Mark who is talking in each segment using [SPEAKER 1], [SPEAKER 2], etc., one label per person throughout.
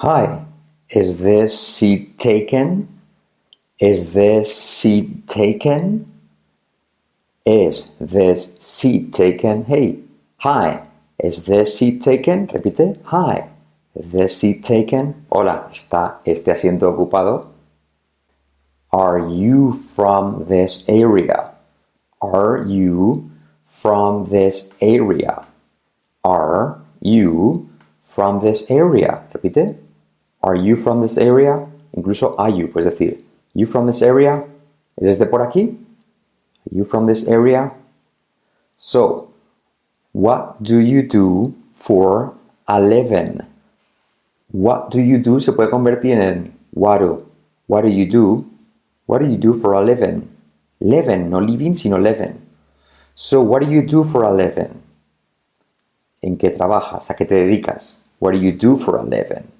[SPEAKER 1] Hi, is this seat taken? Is this seat taken? Is this seat taken? Hey, hi, is this seat taken? Repite, hi, is this seat taken? Hola, ¿está este asiento ocupado? Are you from this area? Are you from this area? Are you from this area? Repite. Are you from this area? Incluso are you, puedes decir, you from this area? ¿Eres de por aquí? Are you from this area? So, what do you do for a living? What do you do se puede convertir en what do. What do you do? What do you do for a living? Living, no living, sino living. So, what do you do for a living? ¿En qué trabajas? ¿A qué te dedicas? What do you do for a living?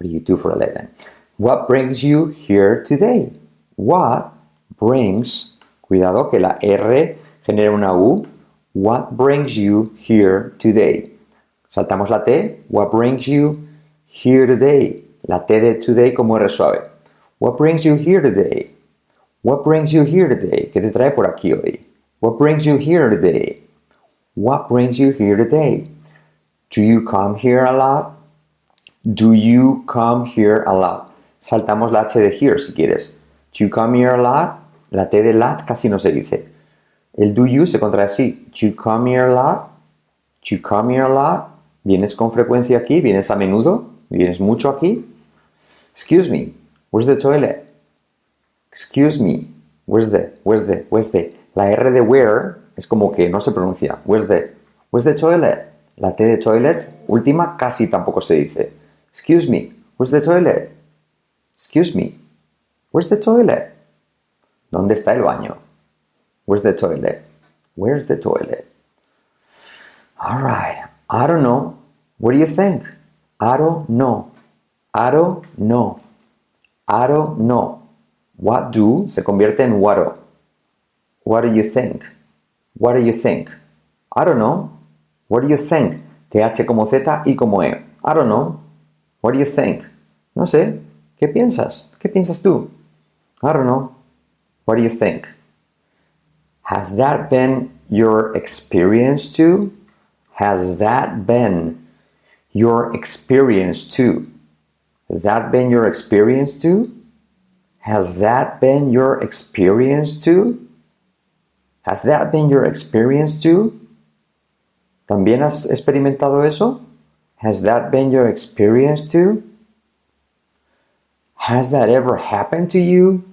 [SPEAKER 1] What do you do for a living? What brings you here today? What brings, cuidado que la R genera una U. What brings you here today? Saltamos la T. What brings you here today? La T de today como R suave. What brings you here today? What brings you here today? ¿Qué te trae por aquí hoy? What brings you here today? What brings you here today? Do you come here a lot? Do you come here a lot? Saltamos la H de here si quieres. Do you come here a lot? La T de lot casi no se dice. El do you se contrae así. Do you come here a lot? Do you come here a lot? ¿Vienes con frecuencia aquí? ¿Vienes a menudo? ¿Vienes mucho aquí? Excuse me, where's the toilet? Excuse me, where's the, where's the, where's the? La R de where es como que no se pronuncia. Where's the, where's the toilet? La T de toilet, última, casi tampoco se dice. Excuse me, where's the toilet? Excuse me, where's the toilet? ¿Dónde está el baño? Where's the toilet? Where's the toilet? All right, I don't know. What do you think? I don't know. I don't know. I don't know. What do se convierte en what. What do you think? What do you think? I don't know. What do you think? TH como Z y como E. I don't know. What do you think? No sé. ¿Qué piensas? ¿Qué piensas tú? I don't know. What do you think? Has that been your experience too? Has that been your experience too? Has that been your experience too? Has that been your experience too? Has that been your experience too? ¿También has experimentado eso? Has that been your experience too? Has that ever happened to you?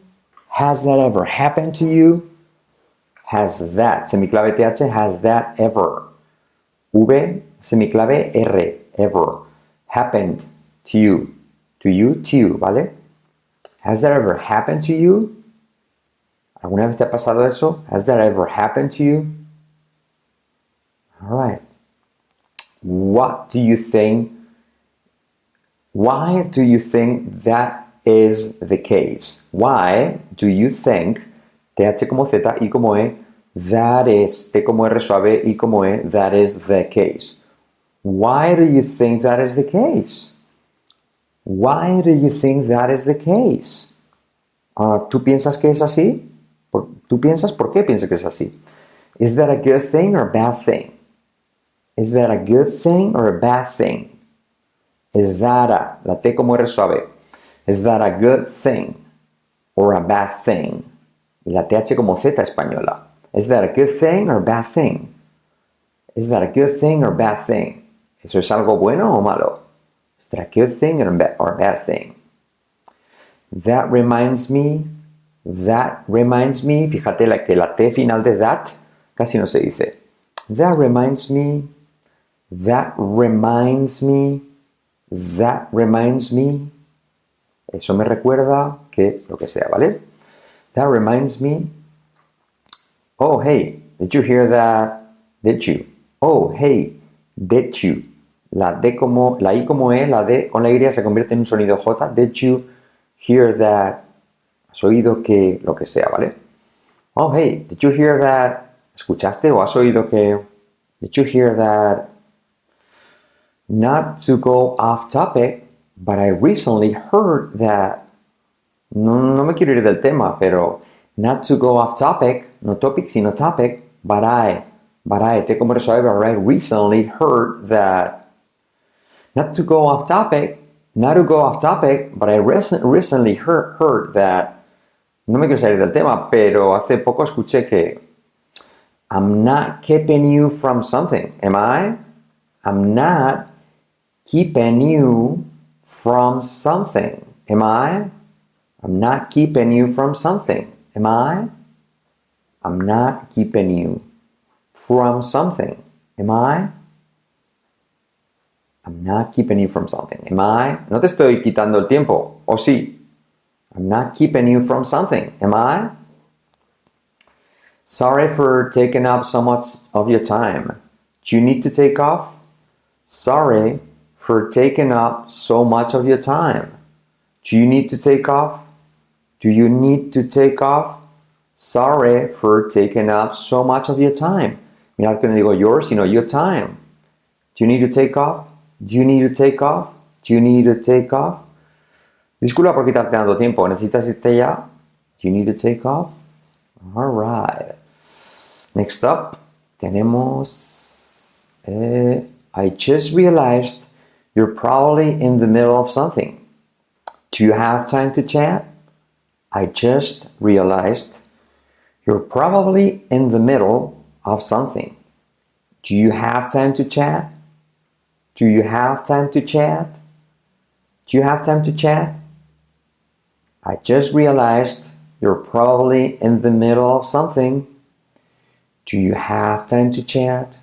[SPEAKER 1] Has that ever happened to you? Has that, semiclave TH, has that ever? V, semiclave R, ever. Happened to you. To you, to you, ¿vale? Has that ever happened to you? ¿Alguna vez te ha pasado eso? Has that ever happened to you? All right. What do you think? Why do you think that is the case? Why do you think, TH como Z, y como E, that is, T como R suave, y como E, that is the case? Why do you think that is the case? Why do you think that is the case? Uh, ¿Tú piensas que es así? ¿Tú piensas por qué piensas que es así? Is that a good thing or a bad thing? Is that a good thing or a bad thing? Is that a, la T como R suave. Is that a good thing or a bad thing? Y la TH como Z española. Is that a good thing or a bad thing? Is that a good thing or bad thing? ¿Eso es algo bueno o malo? Is that a good thing or a bad, or a bad thing? That reminds me, that reminds me, fíjate la, que la T final de that casi no se dice. That reminds me, that reminds me, that reminds me. Eso me recuerda que lo que sea, ¿vale? That reminds me. Oh, hey, did you hear that? Did you? Oh, hey, did you? La D como, la I como E, la D con la Y se convierte en un sonido J. Did you hear that? ¿Has oído que lo que sea, ¿vale? Oh, hey, did you hear that? ¿Escuchaste o has oído que? Did you hear that? Not to go off topic, but I recently heard that. No, no me quiero ir del tema, pero not to go off topic, no topic, sino topic, but I, but I, te resuelve, but I recently heard that. Not to go off topic, not to go off topic, but I recent, recently heard, heard that. No me quiero salir del tema, pero hace poco escuché que I'm not keeping you from something. Am I? I'm not keeping you from something. Am I? I'm not keeping you from something. Am I? I'm not keeping you from something. Am I? I'm not keeping you from something. Am I? No te estoy quitando el tiempo. ¿O sí? I'm not keeping you from something. Am I? Sorry for taking up so much of your time. Do you need to take off? Sorry for taking up so much of your time. Do you need to take off? Do you need to take off? Sorry for taking up so much of your time. You're not going to digo yours, you know, your time. Do you need to take off? Do you need to take off? Do you need to take off? Disculpa por quitarte tanto tiempo. ¿Necesitas irte ya? Do you need to take off? All right. Next up, tenemos. Eh, I just realized you're probably in the middle of something. Do you have time to chat? I just realized you're probably in the middle of something. Do you have time to chat? Do you have time to chat? Do you have time to chat? I just realized you're probably in the middle of something. Do you have time to chat?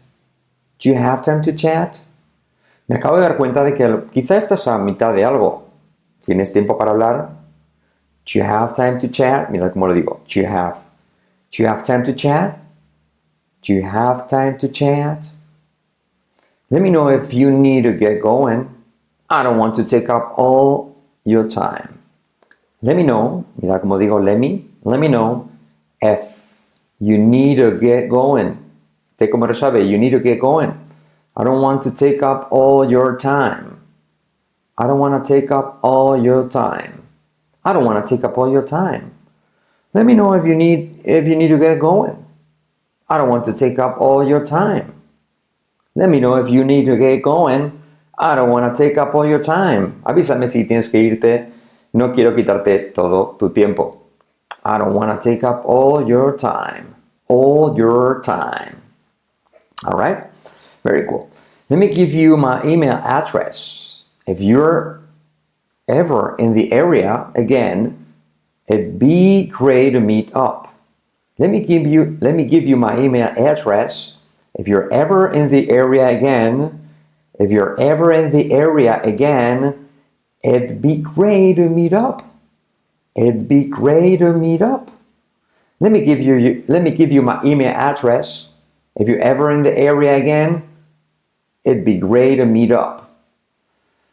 [SPEAKER 1] Do you have time to chat? Me acabo de dar cuenta de que quizá estás a mitad de algo. ¿Tienes tiempo para hablar? Do you have time to chat? Mira cómo lo digo. Do you have? Do you have time to chat? Do you have time to chat? Let me know if you need to get going. I don't want to take up all your time. Let me know. Mira cómo digo let me. Let me know if you need to get going. Te como sabe, you need to get going. I don't want to take up all your time. I don't want to take up all your time. I don't want to take up all your time. Let me know if you need if you need to get going. I don't want to take up all your time. Let me know if you need to get going. I don't want to take up all your time. Avísame si tienes que irte. No quiero quitarte todo tu tiempo. I don't want to take up all your time. All your time. All right? Very cool. Let me give you my email address. If you're ever in the area again, it'd be great to meet up. Let me give you let me give you my email address. If you're ever in the area again, if you're ever in the area again, it'd be great to meet up. It'd be great to meet up. Let me give you let me give you my email address. If you're ever in the area again, It'd be great to meet up.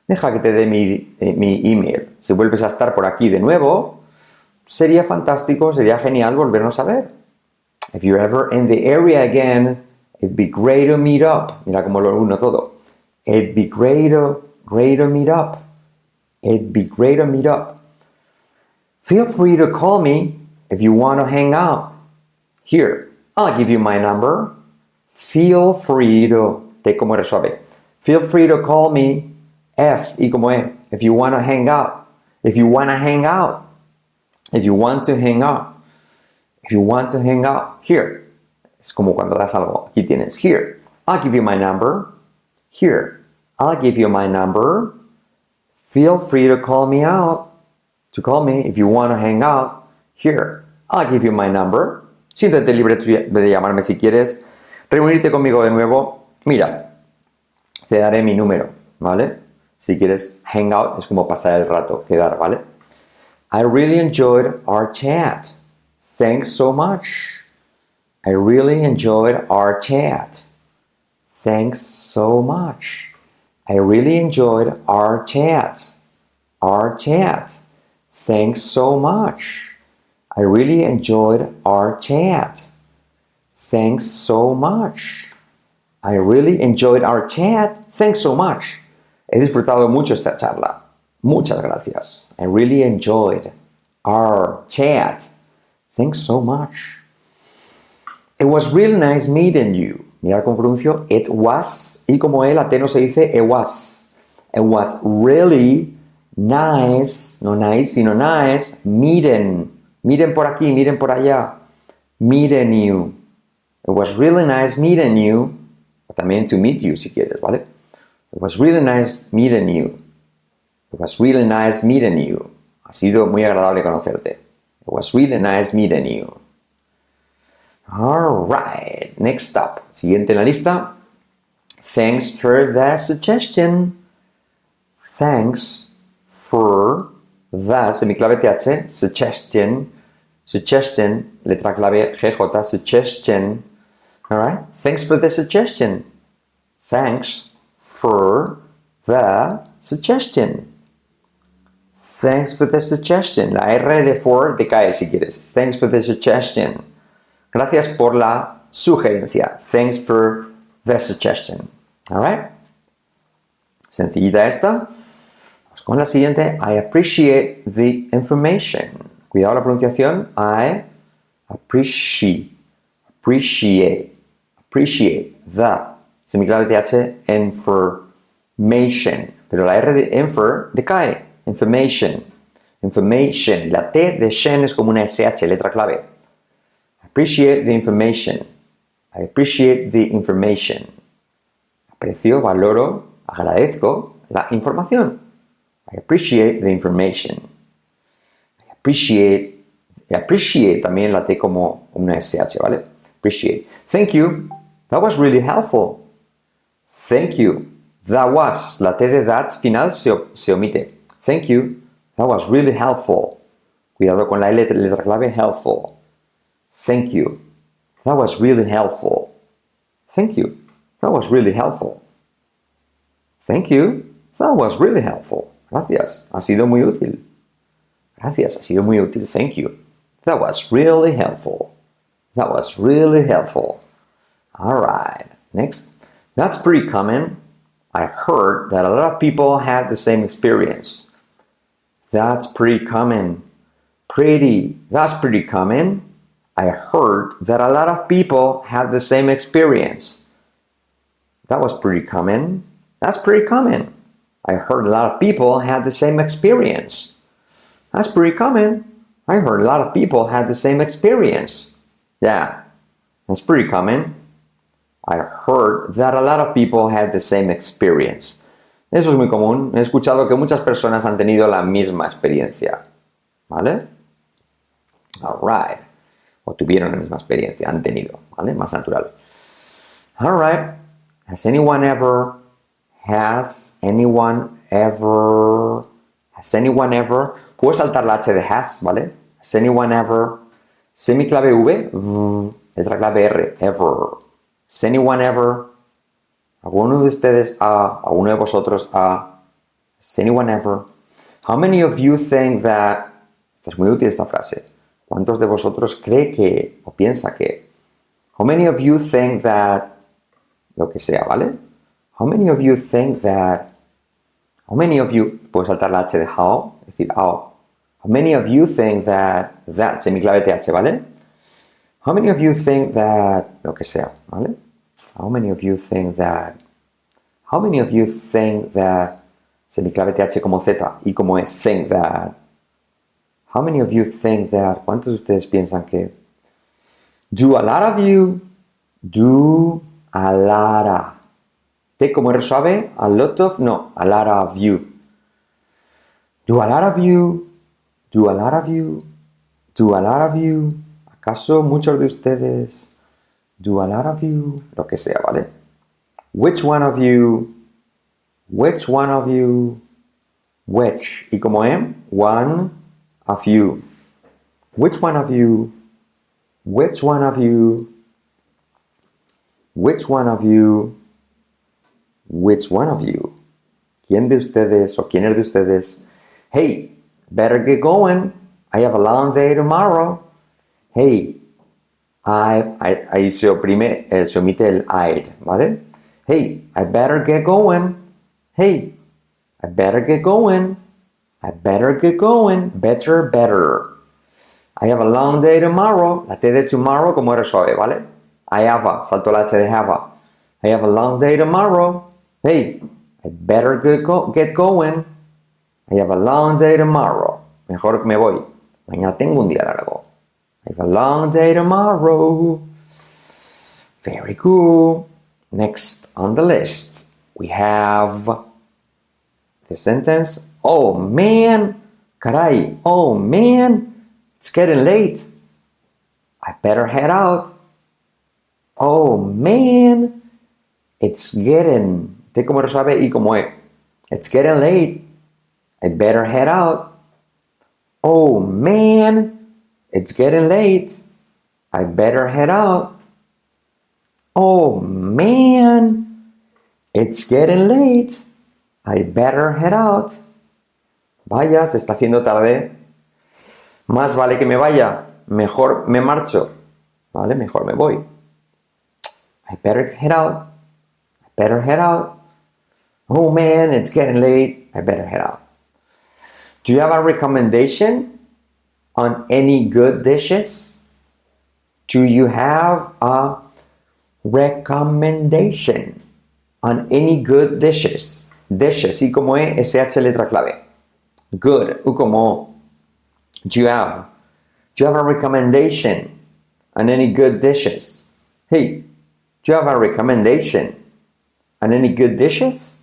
[SPEAKER 1] Deja que te dé mi, eh, mi email. Si vuelves a estar por aquí de nuevo, sería fantástico, sería genial volvernos a ver. If you're ever in the area again, it'd be great to meet up. Mira cómo lo uno todo. It'd be great to, great to meet up. It'd be great to meet up. Feel free to call me if you want to hang out. Here, I'll give you my number. Feel free to T como eres suave. Feel free to call me F y como E. If you want to hang out. If you want to hang out. If you want to hang out. If you want to hang out. Here. Es como cuando das algo. Aquí tienes. Here. I'll give you my number. Here. I'll give you my number. Feel free to call me out. To call me if you want to hang out. Here. I'll give you my number. Siéntete libre de llamarme si quieres. Reunirte conmigo de nuevo Mira, te daré mi número, ¿vale? Si quieres hangout es como pasar el rato, quedar, ¿vale? I really enjoyed our chat. Thanks so much. I really enjoyed our chat. Thanks so much. I really enjoyed our chat. Our chat. Thanks so much. I really enjoyed our chat. Thanks so much. I really enjoyed our chat. Thanks so much. He disfrutado mucho esta charla. Muchas gracias. I really enjoyed our chat. Thanks so much. It was really nice meeting you. Mira cómo pronuncio it was y como el T no se dice it was. It was really nice, no nice, sino nice, meeting. Miren por aquí, miren por allá. Meeting you. It was really nice meeting you. También to meet you si quieres, ¿vale? It was really nice meeting you. It was really nice meeting you. Ha sido muy agradable conocerte. It was really nice meeting you. Alright, next up. Siguiente en la lista. Thanks for the suggestion. Thanks for the, semiclave TH, suggestion. Suggestion, letra clave GJ, suggestion. Alright, thanks for the suggestion. Thanks for the suggestion. Thanks for the suggestion. La R de for decae si quieres. Thanks for the suggestion. Gracias por la sugerencia. Thanks for the suggestion. Alright? Sencillita esta. Vamos con la siguiente. I appreciate the information. Cuidado la pronunciación. I appreciate. Appreciate. Appreciate. The. Semiclave TH. Information. Pero la R de infer decae. Information. Information. La T de Shen es como una SH, letra clave. Appreciate the information. I appreciate the information. Aprecio, valoro, agradezco la información. I appreciate the information. I appreciate, appreciate también la T como una SH, ¿vale? Appreciate. Thank you. That was really helpful. Thank you. That was. La T de that final se, se omite. Thank you. That was really helpful. Cuidado con la L letra clave, helpful. Thank you. That was really helpful. Thank you. That was really helpful. Thank you. That was really helpful. Gracias. Ha sido muy útil. Gracias. Ha sido muy útil. Thank you. That was really helpful. That was really helpful. All right. Next. That's pretty common. I heard that a lot of people had the same experience. That's pretty common. Pretty. That's pretty common. I heard that a lot of people had the same experience. That was pretty common. That's pretty common. I heard a lot of people had the same experience. That's pretty common. I heard a lot of people had the same experience. Yeah, that's pretty common. I heard that a lot of people had the same experience. Eso es muy común. He escuchado que muchas personas han tenido la misma experiencia. ¿Vale? Alright. O tuvieron la misma experiencia, han tenido. ¿Vale? Más natural. Alright. Has anyone ever. Has anyone ever. Has anyone ever. Puedo saltar la H de has, ¿vale? Has anyone ever. Semiclave V. V letra clave R. Ever. Has anyone ever. ¿Alguno de ustedes a, alguno de vosotros a, has anyone ever? How many of you think that, esta es muy útil esta frase, ¿cuántos de vosotros cree que o piensa que? How many of you think that, lo que sea, ¿vale? How many of you think that, how many of you, puedo saltar la H de how, es decir, how, how many of you think that, that, semiclave TH, ¿vale? How many of you think that, lo que sea, ¿vale? How many of you think that? How many of you think that? Semiclave TH como Z y como E, think that. How many of you think that? ¿Cuántos de ustedes piensan que? Do a lot of you? Do a lot of. T como R suave, a lot of, no, a lot of you. Do a lot of you? Do a lot of you? Do a lot of you? ¿Acaso muchos de ustedes? Do a lot of you? Lo que sea, ¿vale? Which one of you? Which one of you? Which. ¿Y como M? One of you. Which one of you? Which one of you? Which one of you? Which one of you? ¿Quién de ustedes o quién es de ustedes? Hey, better get going. I have a long day tomorrow. Hey, I, I, ahí se oprime, eh, se omite el I'd, ¿vale? Hey, I better get going. Hey, I better get going. I better get going. Better, better. I have a long day tomorrow. La T de tomorrow como era suave, ¿vale? I have a, salto la H de have a. I have a long day tomorrow. Hey, I better get, get going. I have a long day tomorrow. Mejor me voy. Mañana tengo un día largo. I have a long day tomorrow. Very cool. Next on the list, we have the sentence Oh man, caray, oh man, it's getting late. I better head out. Oh man, it's getting. T como sabe y como E. It's getting late. I better head out. Oh man, it's getting late. I better head out. Oh man, it's getting late. I better head out. Vaya, se está haciendo tarde. Más vale que me vaya. Mejor me marcho. ¿Vale? Mejor me voy. I better head out. I better head out. Oh man, it's getting late. I better head out. Do you have a recommendation on any good dishes? Do you have a recommendation on any good dishes? Dishes, y como E, SH letra clave. Good, U como Do you have? Do you have a recommendation on any good dishes? Hey, do you have a recommendation on any good dishes?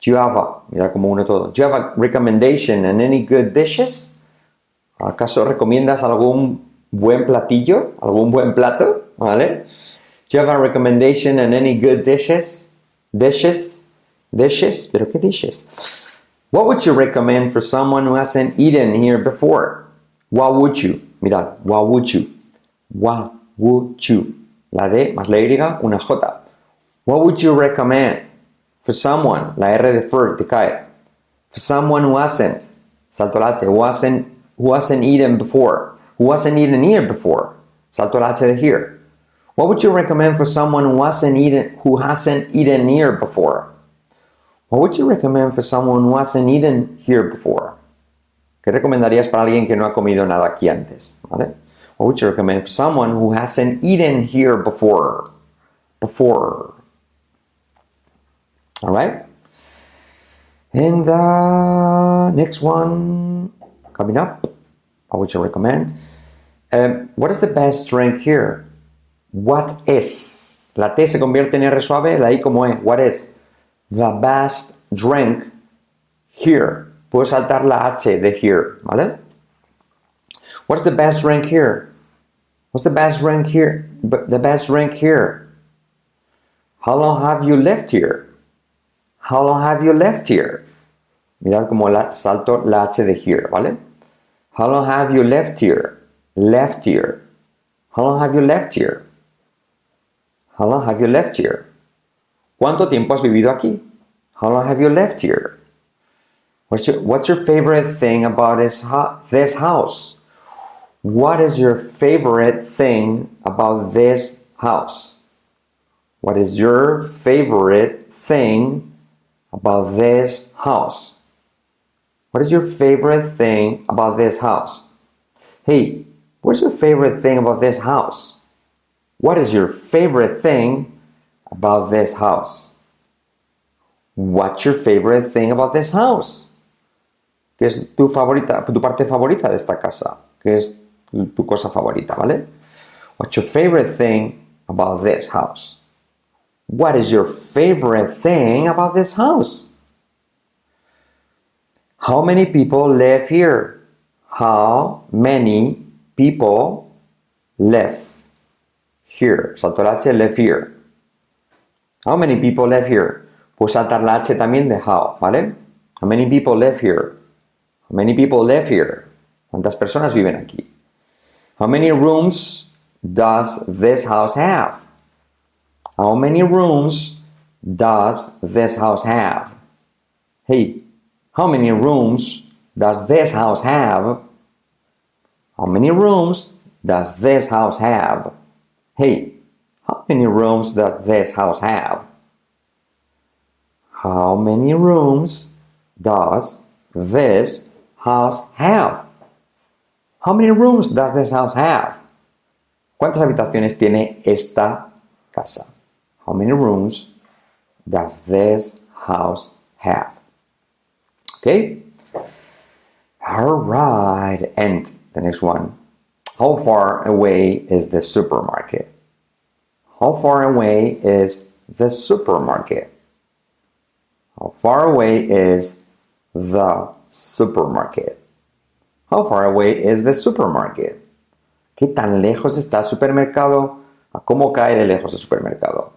[SPEAKER 1] Do you have a, mira como uno todo. Do you have a recommendation on any good dishes? ¿Acaso recomiendas algún buen platillo? ¿Algún buen plato? ¿Vale? Do you have a recommendation on any good dishes? Dishes? Dishes? ¿Pero qué dishes? What would you recommend for someone who hasn't eaten here before? What would you? Mirad, what would you? What would you? La D más la Y, una J. What would you recommend for someone? La R de for, te cae. For someone who hasn't, salto la H, who hasn't, who hasn't eaten before. Who hasn't eaten here before. H de here. What would you recommend for someone who hasn't eaten, who hasn't eaten here before? What would you recommend for someone who hasn't eaten here before? ¿Qué recomendarías para alguien que no ha comido nada aquí antes? ¿Vale? What would you recommend for someone who hasn't eaten here before? Before. All right? And the next one coming up, what would recommend? Um, what is the best drink here? What is? La T se convierte en R suave, la I como E. What is? The best drink here. Puedo saltar la H de here, ¿vale? What's the best drink here? What's the best drink here? The best drink here. How long have you lived here? How long have you lived here? Mirad como la, salto la H de here, ¿vale? How long have you lived here? Left here. How long have you left here? How long have you left here? ¿Cuánto tiempo has vivido aquí? How long have you lived here? What's your, what's your favorite thing about this, this house? What is your favorite thing about this house? What is your favorite thing about this house? What is your favorite thing about this house? Hey, what's your favorite thing about this house? What is your favorite thing about this house? What's your favorite thing about this house? ¿Qué es tu favorita, tu parte favorita de esta casa? ¿Qué es tu cosa favorita, vale? What's your favorite thing about this house? What is your favorite thing about this house? How many people live here? How many people live here? Salto la H, live here. How many people live here? Puedo saltar la H también de how, ¿vale? How many people live here? How many people live here? ¿Cuántas personas viven aquí? How many rooms does this house have? How many rooms does this house have? Hey, how many rooms does this house have? How many rooms does this house have? Hey, how many rooms does this house have? How many rooms does this house have? How many rooms does this house have? ¿Cuántas habitaciones tiene esta casa? How many rooms does this house have? Okay? All right. And the next one. How far away is the supermarket? How far away is the supermarket? How far away is the supermarket? How far away is the supermarket? ¿Qué tan lejos está el supermercado? ¿A cómo cae de lejos el supermercado?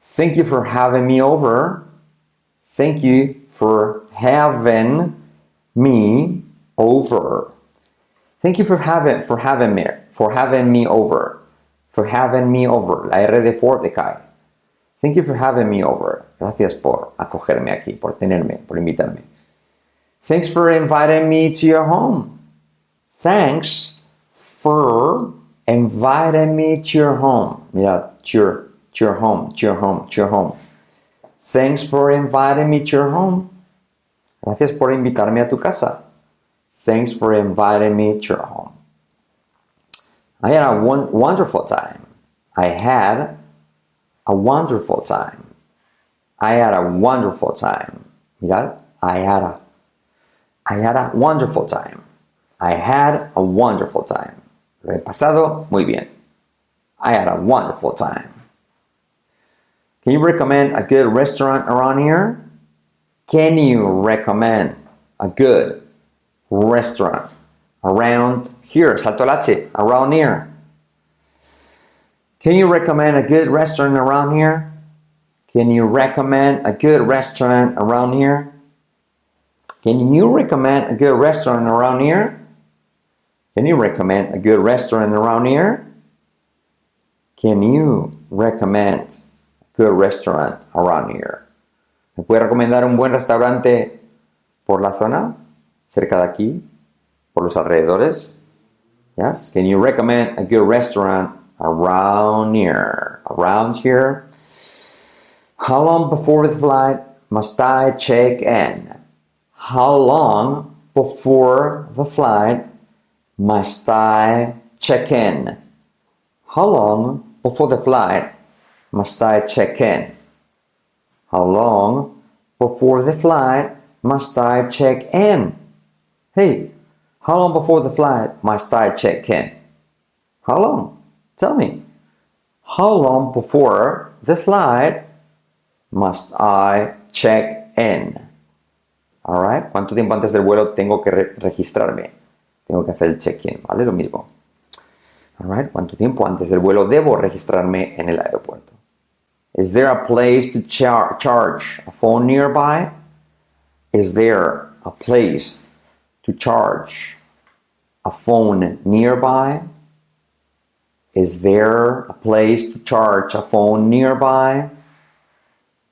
[SPEAKER 1] Thank you for having me over. Thank you for having me over. Thank you for having for having me for having me over. For having me over. La R de for cae. Thank you for having me over. Gracias por acogerme aquí, por tenerme, por invitarme. Thanks for inviting me to your home. Thanks for inviting me to your home. Mira, to your, to your home, to your home, to your home. Thanks for inviting me to your home. Gracias por invitarme a tu casa. Thanks for inviting me to your home. I had a one, wonderful time. I had a wonderful time. I had a wonderful time. Mira, I had a I had a wonderful time. I had a wonderful time. Lo he pasado muy bien. I had a wonderful time. Can you recommend a good restaurant around here? Can you recommend a good restaurant around here? Salto latte, around here. Can you recommend a good restaurant around here? Can you recommend a good restaurant around here? Can you recommend a good restaurant around here? Can you recommend a good restaurant around here? Can you recommend a good restaurant around here? ¿Me puede recomendar un buen restaurante por la zona? Cerca de aquí? ¿Por los alrededores? Yes? Can you recommend a good restaurant around here? Around here? How long before the flight must I check in? How long before the flight must I check in? How long before the flight must I check in? How long before the flight must I check in? Hey, how long before the flight must I check in? How long? Tell me. How long before the flight must I check in? Alright, ¿cuánto tiempo antes del vuelo tengo que re registrarme? Tengo que hacer el check-in, ¿vale? Lo mismo. Alright, ¿cuánto tiempo antes del vuelo debo registrarme en el aeropuerto? Is there a place to char charge a phone nearby? Is there a place to charge a phone nearby? Is there a place to charge a phone nearby?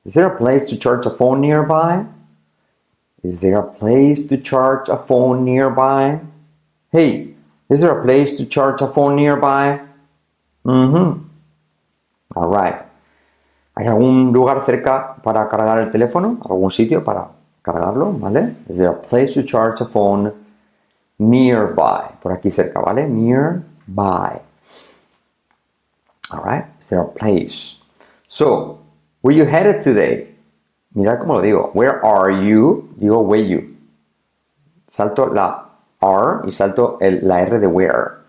[SPEAKER 1] Is there a place to charge a phone nearby? Is there a place to charge a phone nearby? Hey, is there a place to charge a phone nearby? Mm-hmm. All right. ¿Hay algún lugar cerca para cargar el teléfono? ¿Algún sitio para cargarlo? ¿Vale? Is there a place to charge a phone nearby? Por aquí cerca, ¿vale? Nearby. All right. Is there a place? So, where you headed today? Mira cómo lo digo. Where are you? Digo where you. Salto la R y salto el, la R de where.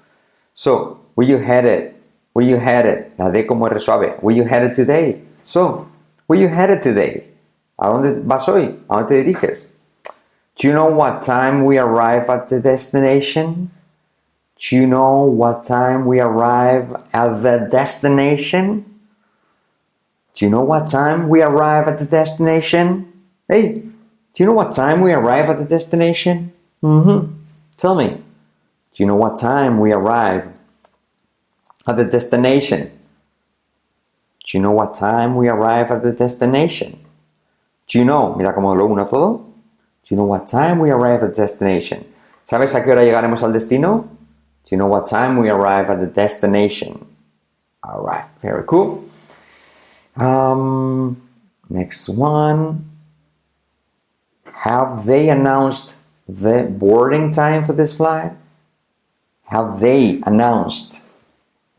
[SPEAKER 1] So, where you headed? Where you headed? La D como R suave. Where you headed today? So, where you headed today? ¿A dónde vas hoy? ¿A dónde te diriges? Do you know what time we arrive at the destination? Do you know what time we arrive at the destination? Do you know what time we arrive at the destination? Hey, do you know what time we arrive at the destination? Mm-hmm. Tell me. Do you know what time we arrive at the destination? Do you know what time we arrive at the destination? Do you know? Mira cómo lo uno todo. Do you know what time we arrive at the destination? ¿Sabes a qué hora llegaremos al destino? Do you know what time we arrive at the destination? All right, very cool. Um, next one. Have they announced the boarding time for this flight? Have they announced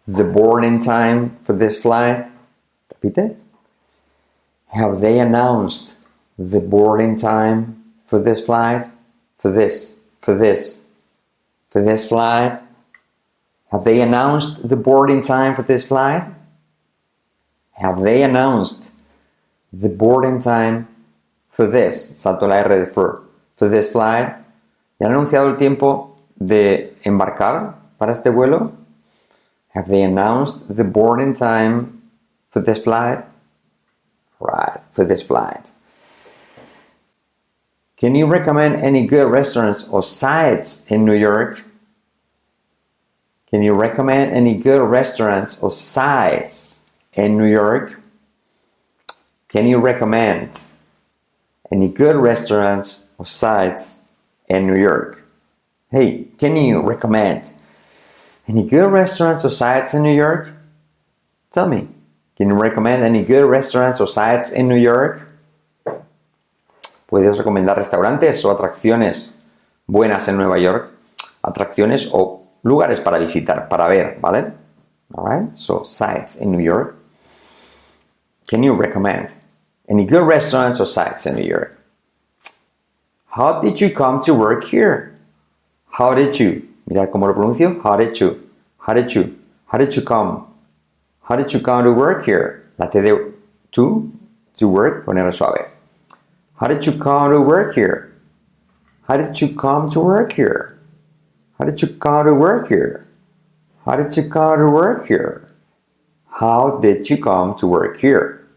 [SPEAKER 1] the boarding time for this flight? Repite. Have they announced the boarding time for this flight? For this, for this, for this flight? Have they announced the boarding time for this flight? Have they announced the boarding time for this? Salto la R de for. For this flight. ¿Ya han anunciado el tiempo de embarcar para este vuelo? Have they announced the boarding time for this flight? Right, for this flight. Can you recommend any good restaurants or sites in New York? Can you recommend any good restaurants or sites in New York? Can you recommend any good restaurants or sites in New York? Hey, can you recommend any good restaurants or sites in New York? Tell me, can you recommend any good restaurants or sites in New York? Puedes recomendar restaurantes o atracciones buenas en Nueva York, atracciones o lugares para visitar, para ver, ¿vale? Alright, so sites in New York. Can you recommend any good restaurants or sites in New York? How did you come to work here? How did you? Mira cómo lo pronuncio. How did you? How did you? How did you come? How did you come to work here? La T de to, to work, ponerlo suave. How did you come to work here? How did you come to work here? How did you come to work here? How did you come to work here? How did you come to work here?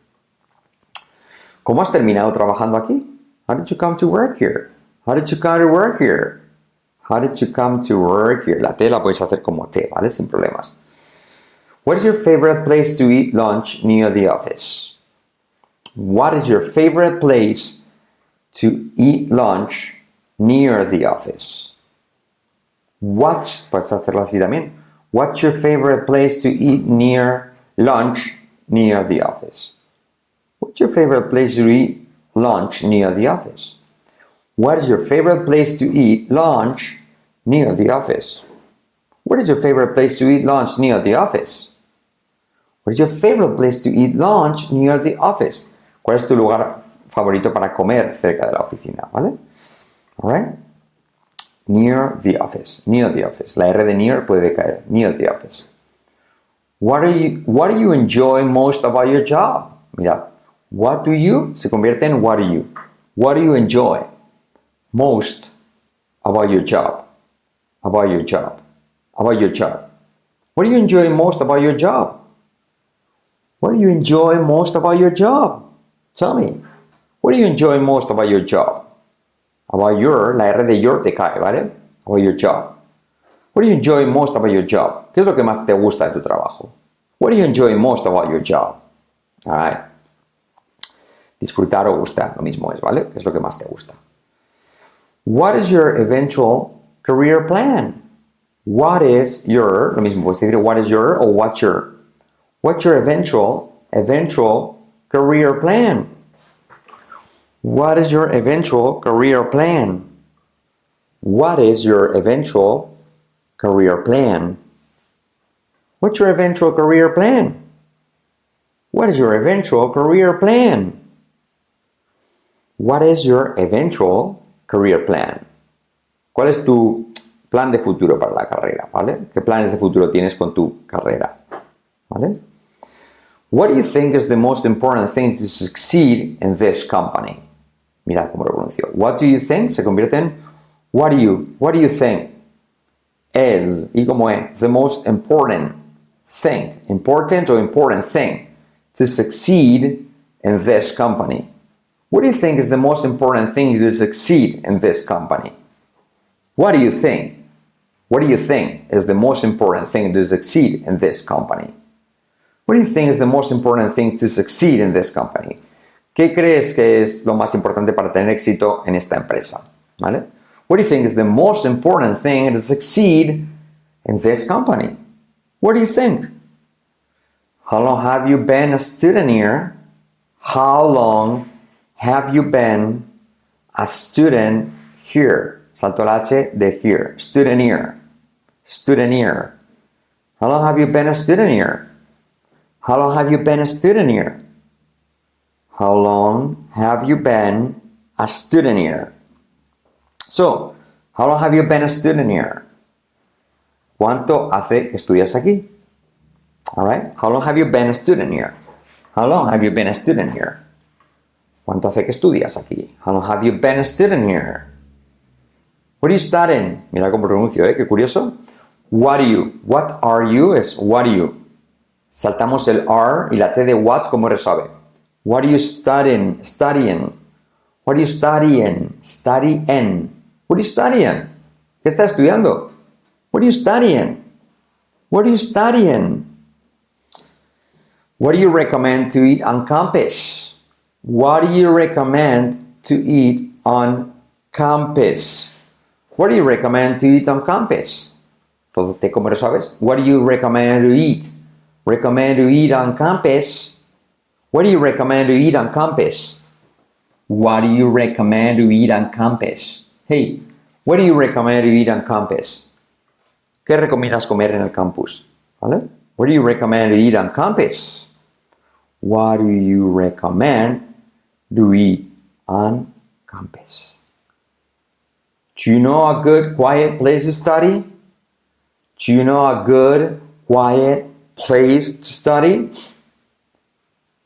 [SPEAKER 1] ¿Cómo has terminado trabajando aquí? How did you come to work here? How did you come to work here? How did you come to work here? La T la puedes hacer como T, ¿vale? Sin problemas. What is your favorite place to eat lunch near the office? What is your favorite place to eat lunch near the office? What's, puedes hacerlo así también. What's your favorite place to eat near lunch near the office? What's your favorite place to eat lunch near the office? What is your favorite place to eat lunch near the office? What is your favorite place to eat lunch near the office? What is your favorite place to eat lunch near the office? ¿Cuál es tu lugar favorito para comer cerca de la oficina? ¿Vale? Alright? Near the office. Near the office. La R de near puede caer. Near the office. What, are you, what do you enjoy most about your job? Mira, what do you se convierte en what do you. What do you enjoy most about your job? About your job. About your job. What do you enjoy most about your job? What do you enjoy most about your job? Tell me. What do you enjoy most about your job? About your, la R de your te cae, ¿vale? About your job. What do you enjoy most about your job? ¿Qué es lo que más te gusta de tu trabajo? What do you enjoy most about your job? Alright. Disfrutar o gustar, lo mismo es, ¿vale? ¿Qué es lo que más te gusta? What is your eventual career plan? What is your, lo mismo, puedes decir what is your o what's your. What's your eventual, eventual career plan? What is your eventual career plan? What is your eventual career plan? What's your eventual career plan? What is your eventual career plan? What is your eventual career plan? ¿Cuál es tu plan de futuro para la carrera? ¿Vale? ¿Qué planes de futuro tienes con tu carrera? ¿Vale? What do you think is the most important thing to succeed in this company? Mirad cómo lo pronuncio. What do you think se convierte en what do you, what do you think is, y como es, the most important thing, important or important thing to succeed in this company. What do you think is the most important thing to succeed in this company? What do you think? What do you think is the most important thing to succeed in this company? What do you think is the most important thing to succeed in this company? ¿Qué crees que es lo más importante para tener éxito en esta empresa? ¿Vale? What do you think is the most important thing to succeed in this company? What do you think? How long have you been a student here? How long have you been a student here? Salto la H de here. Student here. Student here. How long have you been a student here? How long have you been a student here? How long have you been a student here? So, how long have you been a student here? ¿Cuánto hace que estudias aquí? All right. How long have you been a student here? How long have you been a student here? ¿Cuánto hace que estudias aquí? How long have you been a student here? What are you studying? Mira cómo pronuncio, ¿eh? Qué curioso. What are you? What are you es what are you. Saltamos el R y la T de what como resuave. What are you studying? Studying. What are you studying? Studying. What are you studying? ¿Qué estás estudiando? What are you studying? What are you studying? What do you recommend to eat on campus? What do you recommend to eat on campus? What do you recommend to eat on campus? Todo te como sabes. What do you recommend to eat? Recommend to eat on campus. What do you recommend to eat on campus? What do you recommend to eat on campus? Hey, what do you recommend to eat on campus? ¿Qué recomiendas comer en el campus? ¿Vale? What do you recommend to eat on campus? What do you recommend to eat on campus? Do you know a good quiet place to study? Do you know a good quiet place to study?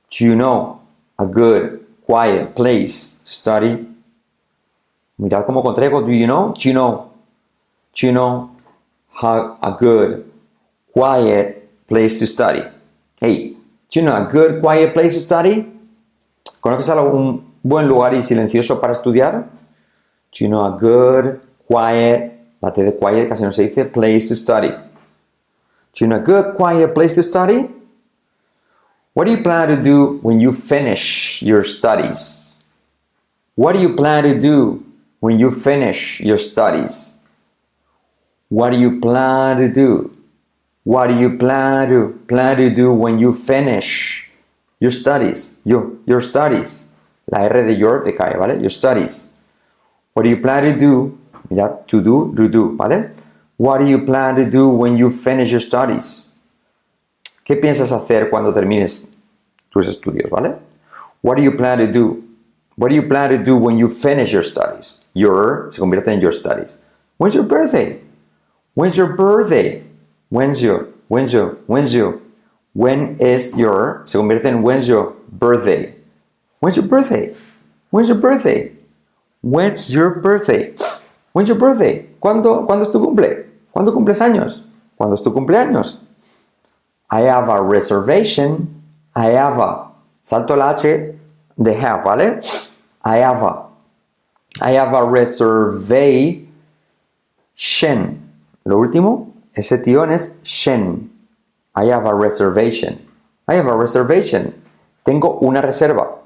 [SPEAKER 1] Do you know a good quiet place to study? Mirad cómo contraigo. Do you know? Do you know? Do you know how a good quiet place to study? Hey, do you know a good quiet place to study? ¿Conoces algún buen lugar y silencioso para estudiar? Do you know a good, quiet, la T de quiet casi no se dice, place to study? You a good, quiet place to study? What do you plan to do when you finish your studies? What do you plan to do when you finish your studies? What do you plan to do what do you plan to plan to do when you finish your studies? Your your studies. La R de your te cae, ¿vale? Your studies. What do you plan to do? Mira, to do, to do, ¿vale? What do you plan to do when you finish your studies? ¿Qué piensas hacer cuando termines tus estudios, ¿vale? What do you plan to do? What do you plan to do when you finish your studies? Your se convierte en your studies. When's your birthday? When's your birthday? When's your, when's your, when's your, when is your, se convierte en when's your birthday. When's your birthday? When's your birthday? When's your birthday? When's your birthday? ¿Cuándo, ¿Cuándo es tu cumple? ¿Cuándo cumples años? ¿Cuándo es tu cumpleaños? I have a reservation. I have a, salto la H de have, ¿vale? I have a, I have a reservation. Lo último, ese tion es shen. I have a reservation. I have a reservation. Tengo una reserva.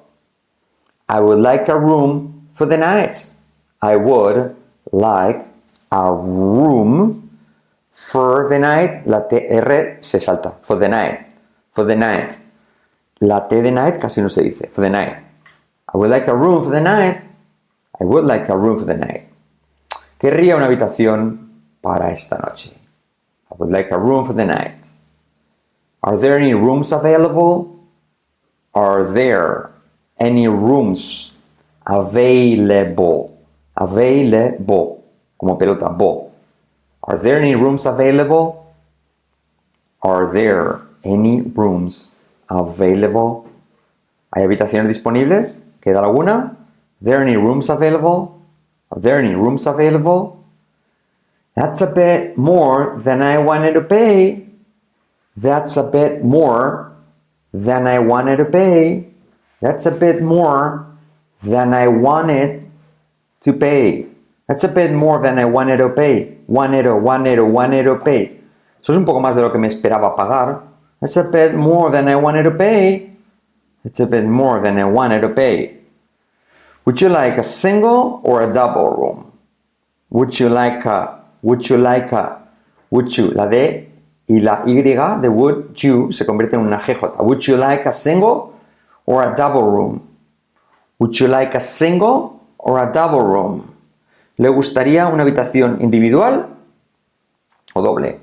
[SPEAKER 1] I would like a room for the night. I would like a room for the night. La TR se salta. For the night. For the night. La T de night casi no se dice. For the night. I would like a room for the night. I would like a room for the night. Querría una habitación para esta noche. I would like a room for the night. Are there any rooms available? Are there any rooms available? Available. Como pelota, bo. Are there any rooms available? Are there any rooms available? ¿Hay habitaciones disponibles? ¿Queda alguna? There any rooms available? Are there any rooms available? That's a bit more than I wanted to pay. That's a bit more than I wanted to pay. That's a bit more than I wanted to pay. That's a bit more than I wanted to pay. Wanted to, wanted to, wanted to pay. Eso es un poco más de lo que me esperaba pagar. It's a bit more than I wanted to pay. It's a bit more than I wanted to pay. Would you like a single or a double room? Would you like a Would you like a? Would you, la D y la Y de would you se convierte en una GJ. Would you like a single or a double room? Would you like a single or a double room? ¿Le gustaría una habitación individual o doble?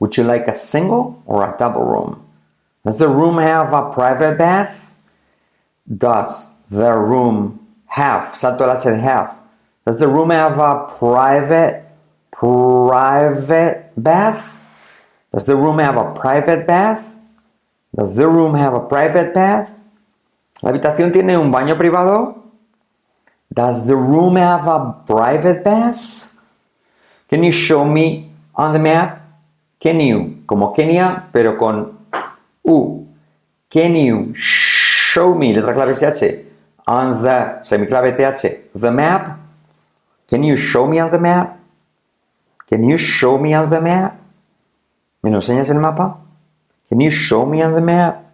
[SPEAKER 1] Would you like a single or a double room? Does the room have a private bath? Does the room have, salto el H de have, does the room have a private, private bath? Does the room have a private bath? Does the room have a private bath? ¿La habitación tiene un baño privado? Does the room have a private bath? Can you show me on the map? Can you, como Kenia, pero con U. Can you show me, letra clave SH, on the, semiclave TH, the map? Can you show me on the map? Can you show me on the map? ¿Me lo enseñas el mapa? Can you show me on the map?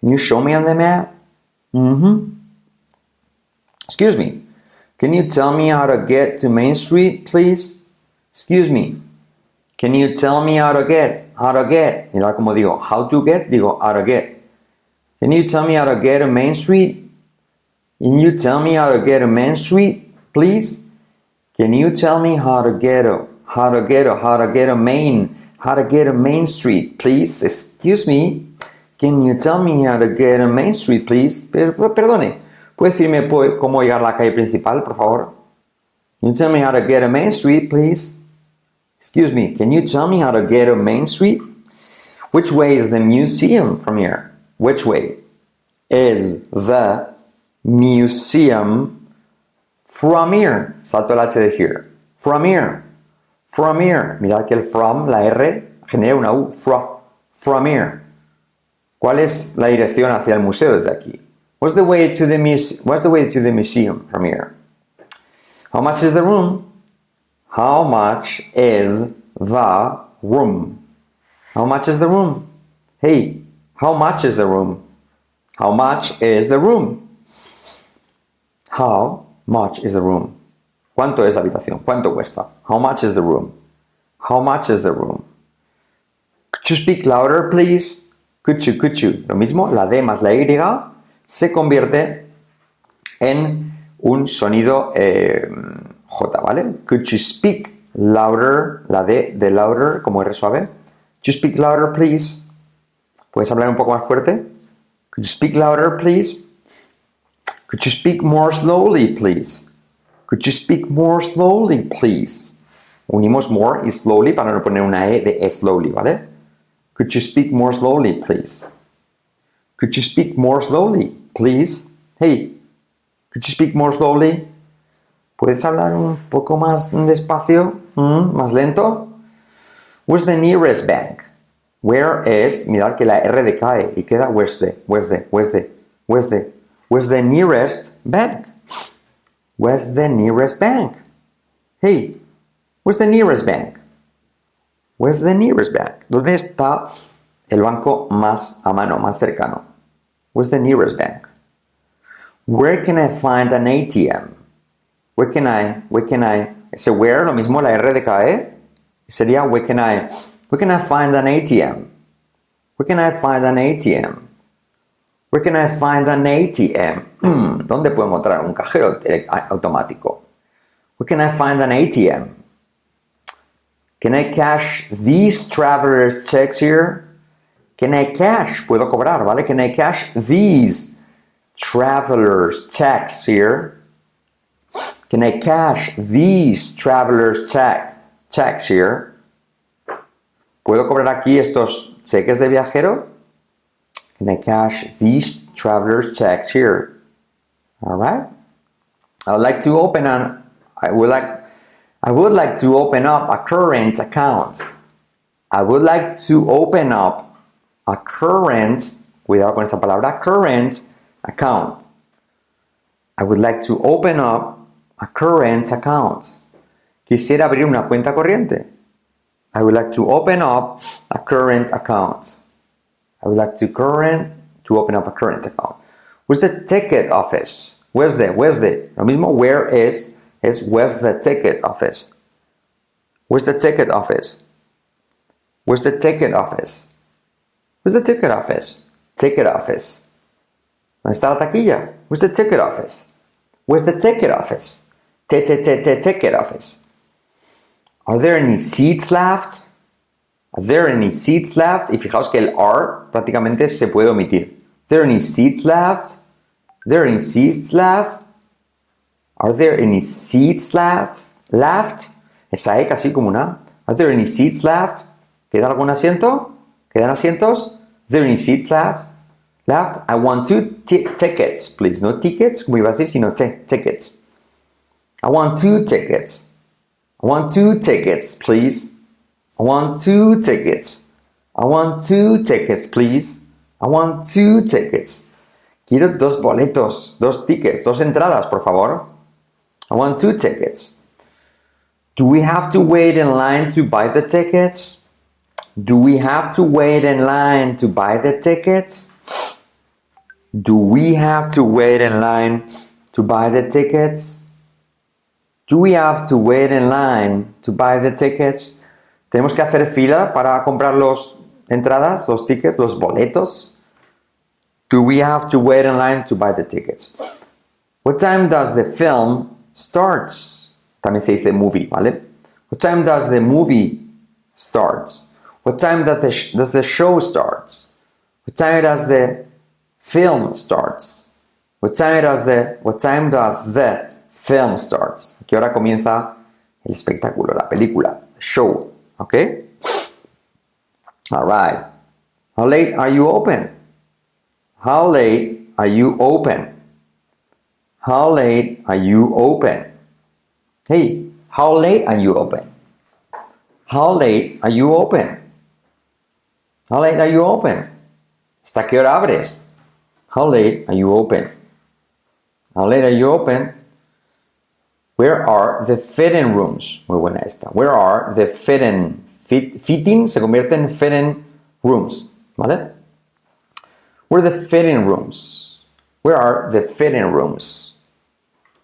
[SPEAKER 1] Can you show me on the map? Mm-hmm. Excuse me. Can you tell me how to get to Main Street, please? Excuse me. Can you tell me how to get? How to get? Mira como digo, how to get, digo, how to get. Can you tell me how to get to Main Street? Can you tell me how to get to Main Street, please? Can you tell me how to get to, how to get to, how to get to Main, how to get to Main Street, please? Excuse me. Can you tell me how to get to Main Street, please? Perdone, ¿puede decirme cómo llegar a la calle principal, por favor? Can you tell me how to get to Main Street, please? Excuse me, can you tell me how to get to Main Street? Which way is the museum from here? Which way is the museum from here? Salto el H de here. From here. From here. Mirad que el from, la R, genera una U. From. From here. ¿Cuál es la dirección hacia el museo desde aquí? What's the way to the, muse- what's the, way to the museum from here? How much is the room? How much is the room? How much is the room? Hey, how much is the room? How much is the room? How much is the room? ¿Cuánto es la habitación? ¿Cuánto cuesta? How much is the room? How much is the room? Could you speak louder, please? Could you, could you. Lo mismo, la D más la Y se convierte en un sonido eh, J, ¿vale? Could you speak louder? La D de louder, como R suave. Could you speak louder, please? ¿Puedes hablar un poco más fuerte? Could you speak louder, please? Could you speak more slowly, please? Could you speak more slowly, please? Unimos more y slowly para no poner una E de slowly, ¿vale? Could you speak more slowly, please? Could you speak more slowly, please? Hey, could you speak more slowly? ¿Puedes hablar un poco más despacio? ¿Mm? ¿Más lento? Where's the nearest bank? Where is, mirad que la R decae y queda where's the, where's the, where's the, where's the, where's the nearest bank? Where's the nearest bank? Hey, where's the nearest bank? Where's the nearest bank? ¿Dónde está el banco más a mano, más cercano? Where's the nearest bank? Where can I find an ATM? Where can I, where can I, ese where, lo mismo, la R decae, sería where can I, where can I find an ATM? Where can I find an ATM? Where can I find an ATM? Hmm, ¿Dónde puedo encontrar un cajero automático? Where can I find an ATM? Can I cash these travelers checks here? Can I cash? Puedo cobrar, ¿vale? Can I cash these travelers checks here? Can I cash these travelers check, checks here? ¿Puedo cobrar aquí estos cheques de viajero? Can I cash these travelers checks here? All right. I would like to open an I would like I would like to open up a current account. I would like to open up a current cuidado con esta palabra current account. I would like to open up a current account. Quisiera abrir una cuenta corriente. I would like to open up a current account. I would like to current to open up a current account. Where's the ticket office? Where's the? Where's the? Lo mismo where is is where's the ticket office? Where's the ticket office? Where's the ticket office? Where's the ticket office? Ticket office. ¿Dónde está la taquilla? Where's the ticket office? Where's the ticket office? Ticket office. Are there any seats left? Are there any seats left? Y fijaos que el are prácticamente se puede omitir. Are there any seats left? Are there any seats left? Are there any seats left? Left. Esa E casi como una. Are there any seats left? ¿Queda algún asiento? ¿Quedan asientos? There any seats left? Left. I want two tickets, please. No tickets, como iba a decir, sino tickets. I want two tickets. I want two tickets, please. I want two tickets. I want two tickets, please. I want two tickets. Quiero dos boletos, dos tickets, dos entradas, por favor. I want two tickets. Do we have to wait in line to buy the tickets? Do we have to wait in line to buy the tickets? Do we have to wait in line to buy the tickets? Do we have to wait in line to buy the tickets? ¿Tenemos que hacer fila para comprar las entradas, los tickets, los boletos? Do we have to wait in line to buy the tickets? What time does the film start? También se dice movie, ¿vale? What time does the movie start? What time does the, does the show start? What time does the film starts? What time does the What time does the film starts? ¿A qué hora comienza el espectáculo, la película, the show? Okay. All right. How late are you open? How late are you open? How late are you open? Hey, how late are you open? How late are you open? How late are you open? ¿Hasta qué hora abres? How late are you open? How late are you open? Where are the fitting rooms? Muy buena esta. Where are the fitting? Fit, fitting se convierte en fitting rooms. ¿Vale? Where are the fitting rooms? Where are the fitting rooms?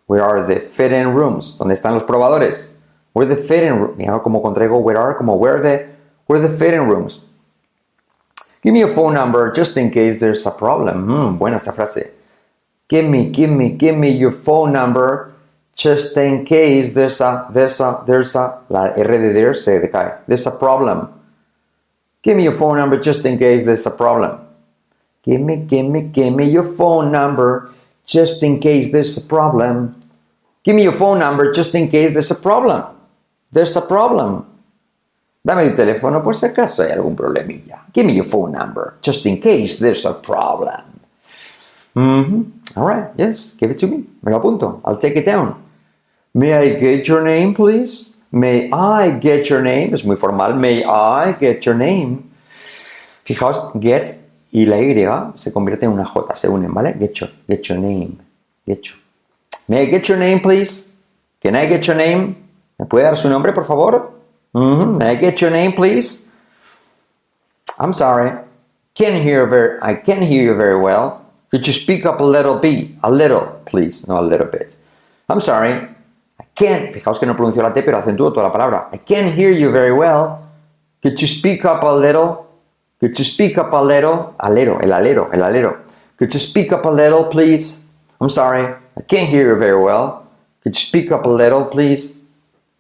[SPEAKER 1] Where are the fitting rooms? ¿Dónde están los probadores? Where are the fitting rooms? Mira como contraigo where are, como where are the, where are the fitting rooms? Give me a phone number just in case there's a problem. Mm, buena esta frase. Give me, give me, give me your phone number just in case there's a, there's a, there's a, la R de there se decae. There's a problem. Give me your phone number just in case there's a problem. Give me, give me, give me your phone number just in case there's a problem. Give me your phone number just in case there's a problem. There's a problem. Dame tu teléfono por si acaso hay algún problemilla. Give me your phone number, just in case there's a problem. Mm-hmm. All right, yes, give it to me. Me lo apunto. I'll take it down. May I get your name, please? May I get your name? Es muy formal. May I get your name? Fijaos, get y la Y se convierte en una J, se unen, ¿vale? Get your, get your name. Get your. May I get your name, please? Can I get your name? ¿Me puede dar su nombre, por favor? Mm-hmm. May I get your name, please? I'm sorry. Can't hear very. I can't hear you very well. Could you speak up a little bit? A little, please, not a little bit. I'm sorry. I can't. Fijaos que no pronuncio la T, pero acentúo toda la palabra. I can't hear you very well. Could you speak up a little? Could you speak up a little? Alero, el alero, el alero. Could you speak up a little, please? I'm sorry. I can't hear you very well. Could you speak up a little, please?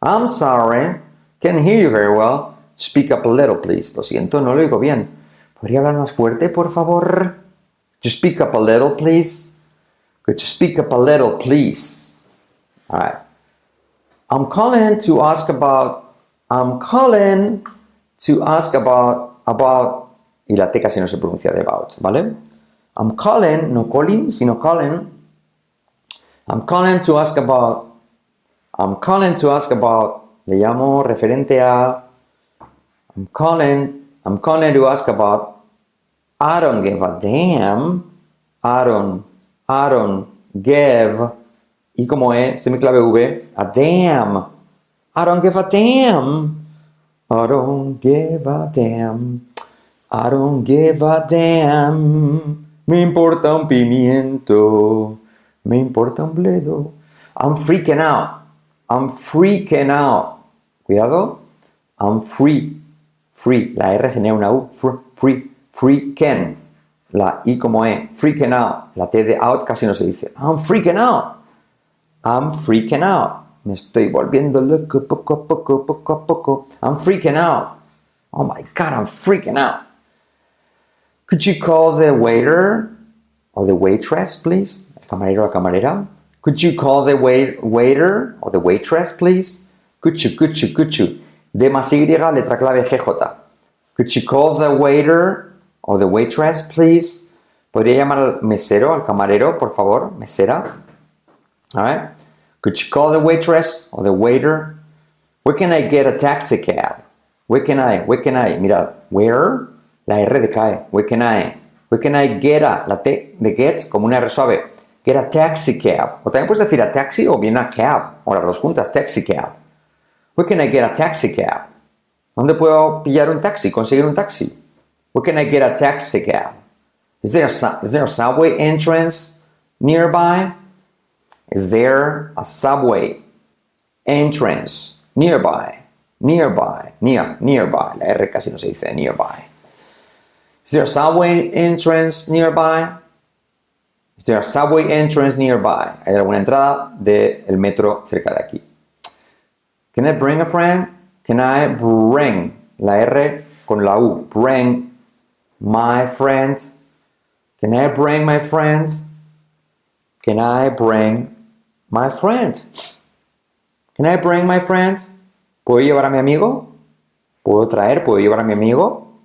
[SPEAKER 1] I'm sorry. Can't hear you very well. Speak up a little, please. Lo siento, no lo oigo bien. ¿Podría hablar más fuerte, por favor? Could you speak up a little, please? Could you speak up a little, please? All right. I'm calling to ask about. I'm calling to ask about about y la T casi no se pronuncia de about, ¿vale? I'm calling, no calling, sino calling. I'm calling to ask about. I'm calling to ask about le llamo referente a I'm calling, I'm calling to ask about I don't give a damn. I don't, I don't give. Y como es semiclave V, a damn. I don't give a damn. I don't give a damn. I don't give a damn. Me importa un pimiento. Me importa un bledo. I'm freaking out. I'm freaking out. Cuidado. I'm free. Free. La R genera una U. Free. Freaking. La I como E. Freaking out. La T de out casi no se dice. I'm freaking out. I'm freaking out. Me estoy volviendo loco poco a poco, poco a poco. I'm freaking out. Oh my God, I'm freaking out. Could you call the waiter or the waitress, please? El camarero o camarera. Could you call the wait waiter or the waitress, please? You, could you. D más Y, letra clave GJ. Could you call the waiter or the waitress, please? ¿Podría llamar al mesero, al camarero, por favor? Mesera. Alright? Could you call the waitress or the waiter? Where can I get a taxi cab? Where can I? Where can I? Mira, where? La R decae. Where can I? Where can I get a? La T de get como una R suave. Get a taxi cab. O también puedes decir a taxi o bien a cab. O las dos juntas, taxi cab. Where can I get a taxi cab? ¿Dónde puedo pillar un taxi? Conseguir un taxi? Where can I get a taxi cab? Is there a, is there a subway entrance nearby? Is there a subway entrance nearby? Nearby, near, nearby. La R casi no se dice nearby. Is there a subway entrance nearby? Is there a subway entrance nearby? ¿Hay alguna entrada del metro cerca de aquí? Can I bring a friend? Can I bring la R con la U? Bring my friend. Can I bring my friend? Can I bring my friend? Can I bring my friend? ¿Puedo llevar a mi amigo? ¿Puedo traer? ¿Puedo llevar a mi amigo?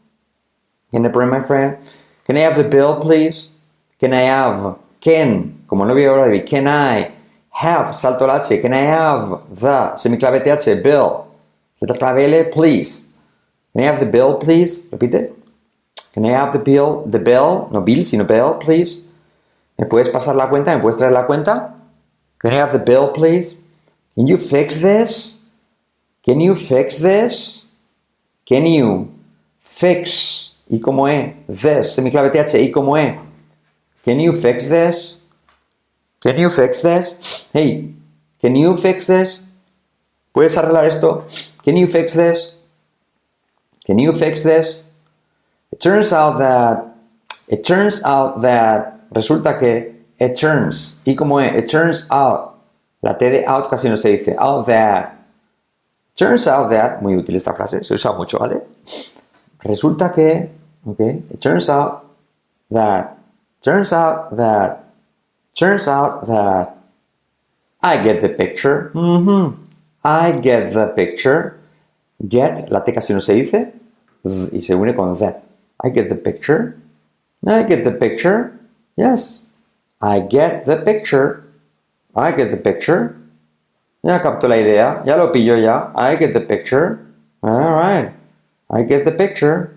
[SPEAKER 1] Can I bring my friend? Can I have the bill, please? Can I have? Can, como no voy a hablar de can I have, salto H, can I have the, semiclave TH, bill, letra clave please. Can I have the bill, please? Repite. Can I have the bill, the bill, no bill, sino bill, please? ¿Me puedes pasar la cuenta? ¿Me puedes traer la cuenta? Can I have the bill, please? Can you fix this? Can you fix this? Can you fix ¿Y cómo es? This, semiclave TH, ¿y cómo es? Can you fix this? Can you fix this? Hey, can you fix this? ¿Puedes arreglar esto? Can you fix this? Can you fix this? It turns out that, it turns out that, resulta que, it turns, ¿y cómo es? It turns out, la T de out casi no se dice, out that. Turns out that, muy útil esta frase, se usa mucho, ¿vale? Resulta que, okay, it turns out that, turns out that, turns out that, I get the picture. Mm-hmm. I get the picture. Get, la T casi no se dice, y se une con that. I get the picture. I get the picture. Yes. I get the picture. I get the picture. Ya capto la idea. Ya lo pillo ya. I get the picture. All right. I get the picture.